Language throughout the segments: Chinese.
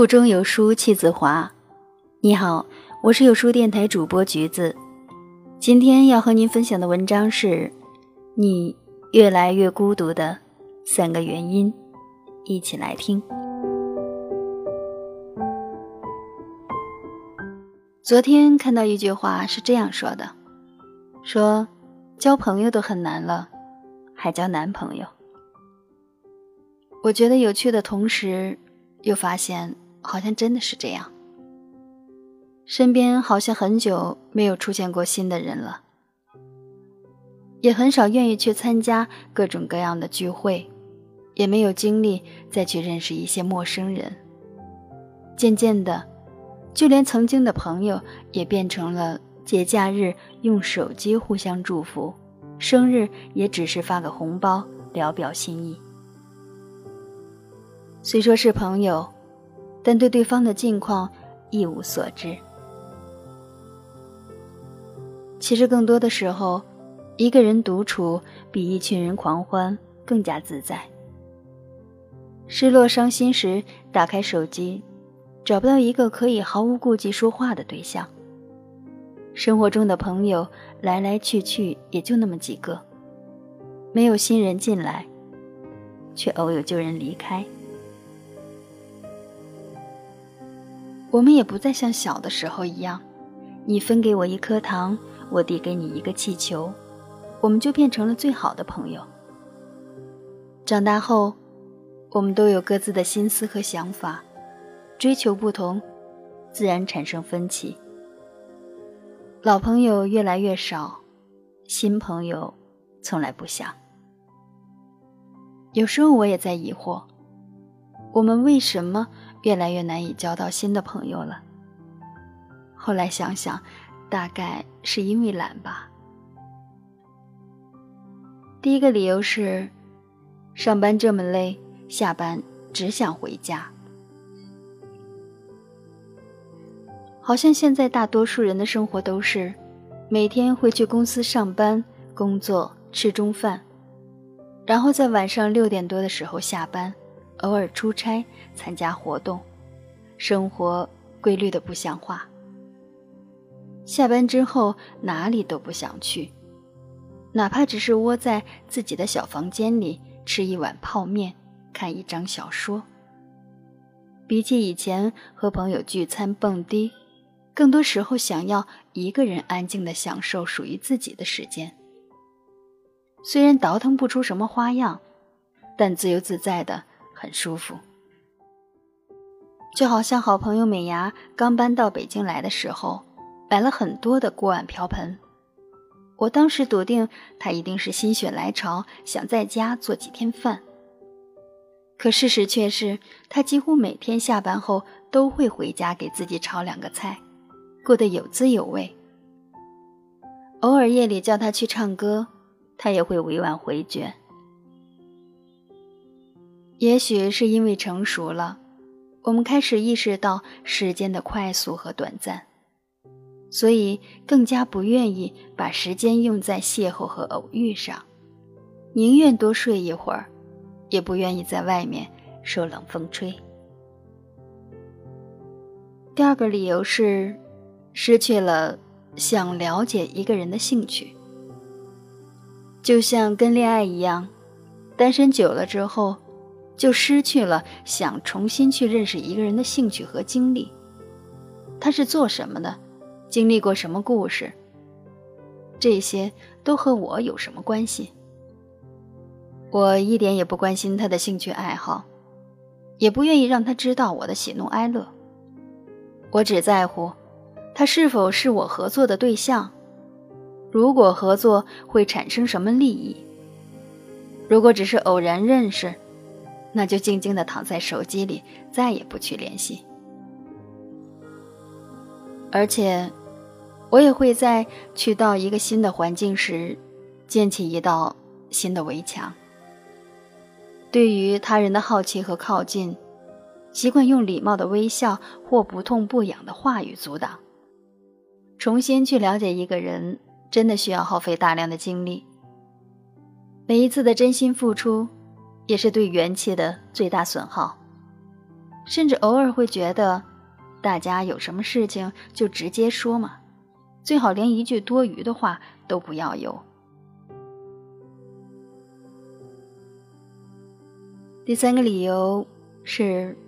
腹中有书气自华。你好，我是有书电台主播橘子。今天要和您分享的文章是：你越来越孤独的三个原因。一起来听。昨天看到一句话是这样说的：说交朋友都很难了，还交男朋友。我觉得有趣的同时，又发现。好像真的是这样，身边好像很久没有出现过新的人了，也很少愿意去参加各种各样的聚会，也没有精力再去认识一些陌生人。渐渐的，就连曾经的朋友也变成了节假日用手机互相祝福，生日也只是发个红包聊表心意。虽说是朋友。但对对方的近况一无所知。其实更多的时候，一个人独处比一群人狂欢更加自在。失落伤心时，打开手机，找不到一个可以毫无顾忌说话的对象。生活中的朋友来来去去也就那么几个，没有新人进来，却偶有旧人离开。我们也不再像小的时候一样，你分给我一颗糖，我递给你一个气球，我们就变成了最好的朋友。长大后，我们都有各自的心思和想法，追求不同，自然产生分歧。老朋友越来越少，新朋友从来不想。有时候我也在疑惑，我们为什么？越来越难以交到新的朋友了。后来想想，大概是因为懒吧。第一个理由是，上班这么累，下班只想回家。好像现在大多数人的生活都是，每天会去公司上班、工作、吃中饭，然后在晚上六点多的时候下班。偶尔出差参加活动，生活规律的不像话。下班之后哪里都不想去，哪怕只是窝在自己的小房间里吃一碗泡面，看一张小说。比起以前和朋友聚餐蹦迪，更多时候想要一个人安静的享受属于自己的时间。虽然倒腾不出什么花样，但自由自在的。很舒服，就好像好朋友美牙刚搬到北京来的时候，买了很多的锅碗瓢盆。我当时笃定她一定是心血来潮，想在家做几天饭。可事实却是，她几乎每天下班后都会回家给自己炒两个菜，过得有滋有味。偶尔夜里叫她去唱歌，她也会委婉回绝。也许是因为成熟了，我们开始意识到时间的快速和短暂，所以更加不愿意把时间用在邂逅和偶遇上，宁愿多睡一会儿，也不愿意在外面受冷风吹。第二个理由是，失去了想了解一个人的兴趣，就像跟恋爱一样，单身久了之后。就失去了想重新去认识一个人的兴趣和经历。他是做什么的，经历过什么故事，这些都和我有什么关系？我一点也不关心他的兴趣爱好，也不愿意让他知道我的喜怒哀乐。我只在乎他是否是我合作的对象，如果合作会产生什么利益。如果只是偶然认识。那就静静的躺在手机里，再也不去联系。而且，我也会在去到一个新的环境时，建起一道新的围墙。对于他人的好奇和靠近，习惯用礼貌的微笑或不痛不痒的话语阻挡。重新去了解一个人，真的需要耗费大量的精力。每一次的真心付出。也是对元气的最大损耗。甚至偶尔会觉得，大家有什么事情就直接说嘛，最好连一句多余的话都不要有。第三个理由是，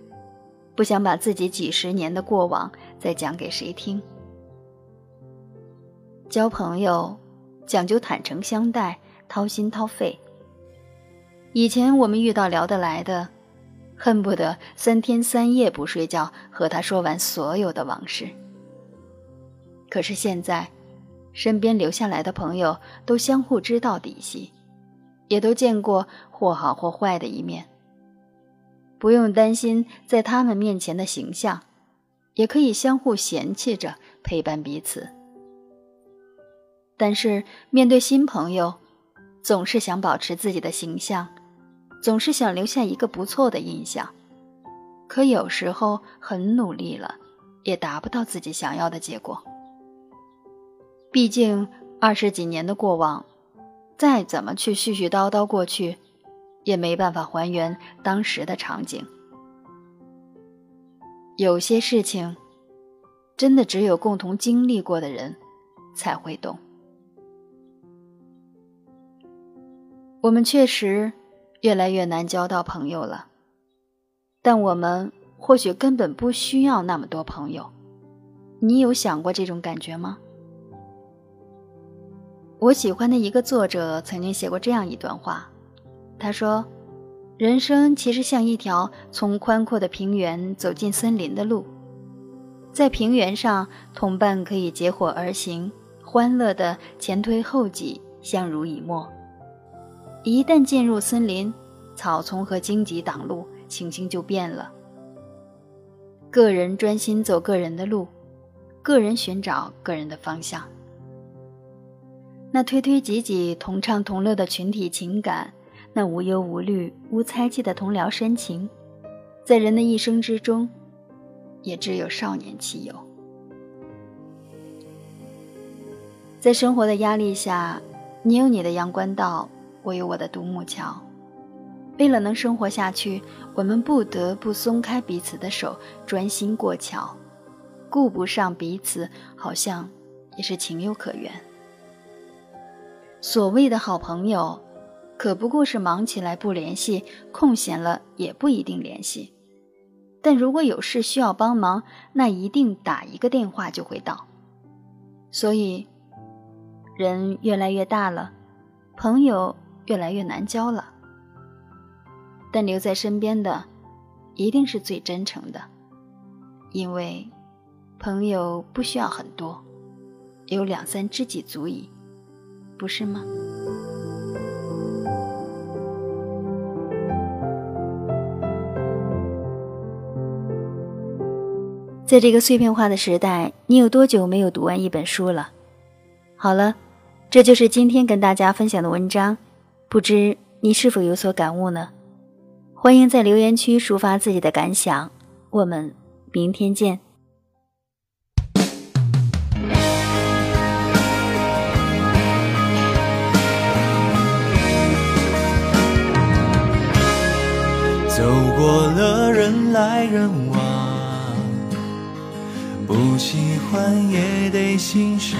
不想把自己几十年的过往再讲给谁听。交朋友讲究坦诚相待，掏心掏肺。以前我们遇到聊得来的，恨不得三天三夜不睡觉和他说完所有的往事。可是现在，身边留下来的朋友都相互知道底细，也都见过或好或坏的一面。不用担心在他们面前的形象，也可以相互嫌弃着陪伴彼此。但是面对新朋友，总是想保持自己的形象，总是想留下一个不错的印象。可有时候很努力了，也达不到自己想要的结果。毕竟二十几年的过往，再怎么去絮絮叨叨过去。也没办法还原当时的场景。有些事情，真的只有共同经历过的人才会懂。我们确实越来越难交到朋友了，但我们或许根本不需要那么多朋友。你有想过这种感觉吗？我喜欢的一个作者曾经写过这样一段话。他说：“人生其实像一条从宽阔的平原走进森林的路，在平原上，同伴可以结伙而行，欢乐的前推后挤，相濡以沫；一旦进入森林，草丛和荆棘挡路，情形就变了。个人专心走个人的路，个人寻找个人的方向。那推推挤挤、同唱同乐的群体情感。”那无忧无虑、无猜忌的同僚深情，在人的一生之中，也只有少年期有。在生活的压力下，你有你的阳关道，我有我的独木桥。为了能生活下去，我们不得不松开彼此的手，专心过桥。顾不上彼此，好像也是情有可原。所谓的好朋友。可不过是忙起来不联系，空闲了也不一定联系。但如果有事需要帮忙，那一定打一个电话就会到。所以，人越来越大了，朋友越来越难交了。但留在身边的，一定是最真诚的，因为朋友不需要很多，有两三知己足矣，不是吗？在这个碎片化的时代，你有多久没有读完一本书了？好了，这就是今天跟大家分享的文章，不知你是否有所感悟呢？欢迎在留言区抒发自己的感想，我们明天见。走过了人来人往。不喜欢也得欣赏。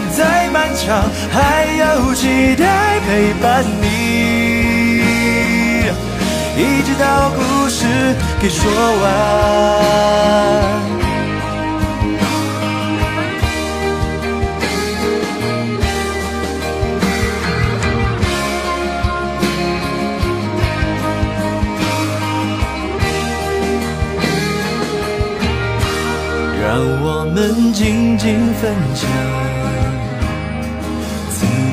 还要期待陪伴你。一直到故事给说完。让我们静静分享，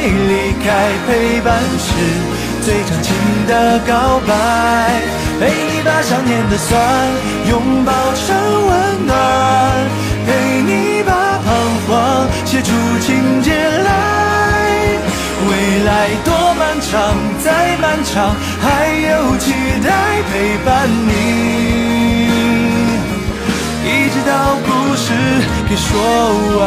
离开，陪伴是最长情的告白。陪你把想念的酸拥抱成温暖，陪你把彷徨写出情节来。未来多漫长，再漫长，还有期待陪伴你。一直到故事给说完。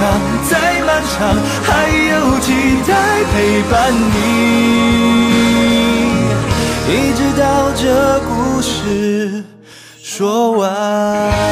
长，再漫长，还有期待陪伴你。一直到这故事说完。